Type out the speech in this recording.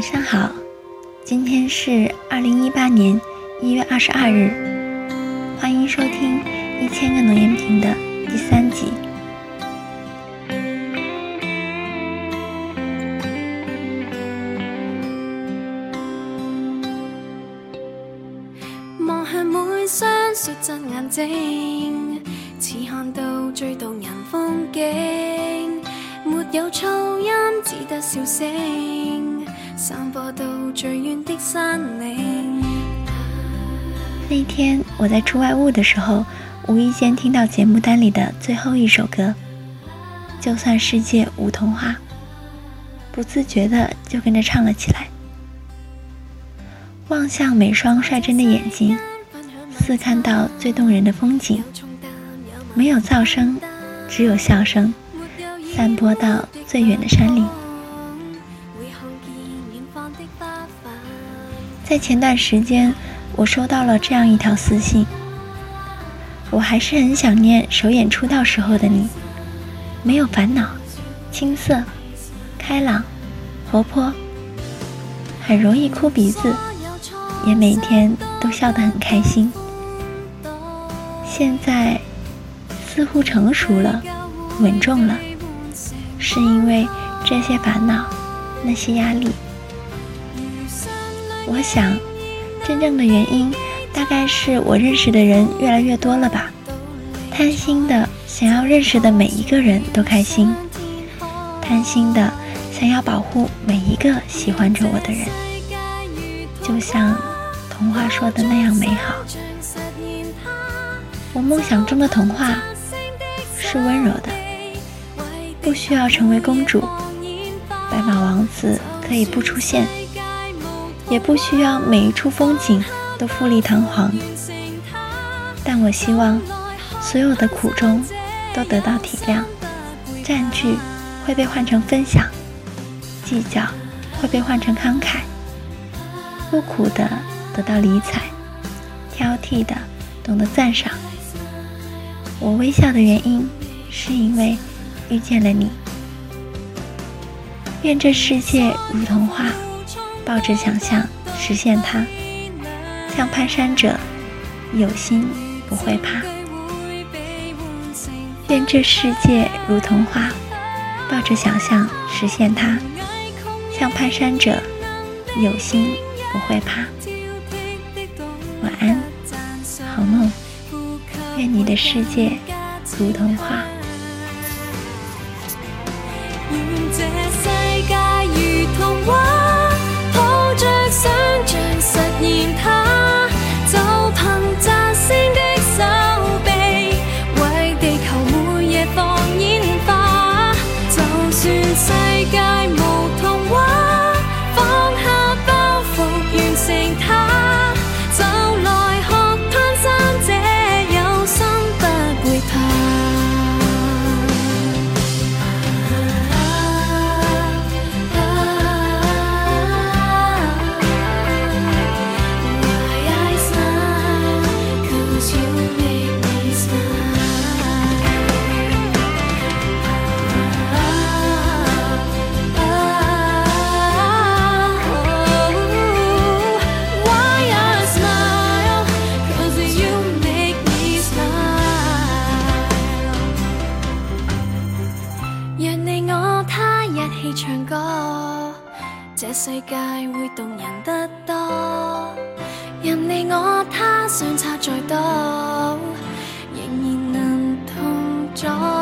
晚上好，今天是二零一八年一月二十二日，欢迎收听一千个农言瓶的第三集。望向每双率真眼睛，似看到最动人风景。没有噪音，只得笑声，散播到最远的山岭。那天我在出外务的时候，无意间听到节目单里的最后一首歌，《就算世界无童话》，不自觉的就跟着唱了起来。望向每双率真的眼睛，似看到最动人的风景。没有噪声，只有笑声。散播到最远的山岭。在前段时间，我收到了这样一条私信。我还是很想念首演出道时候的你，没有烦恼，青涩，开朗，活泼，很容易哭鼻子，也每天都笑得很开心。现在似乎成熟了，稳重了。是因为这些烦恼，那些压力。我想，真正的原因大概是我认识的人越来越多了吧，贪心的想要认识的每一个人都开心，贪心的想要保护每一个喜欢着我的人，就像童话说的那样美好。我梦想中的童话是温柔的。不需要成为公主，白马王子可以不出现，也不需要每一处风景都富丽堂皇。但我希望，所有的苦衷都得到体谅，占据会被换成分享，计较会被换成慷慨，不苦的得到理睬，挑剔的懂得赞赏。我微笑的原因，是因为。遇见了你，愿这世界如童话，抱着想象实现它，像攀山者，有心不会怕。愿这世界如童话，抱着想象实现它，像攀山者，有心不会怕。晚安，好梦，愿你的世界如童话。起唱歌，这世界会动人得多。任你我他相差再多，仍然能同坐。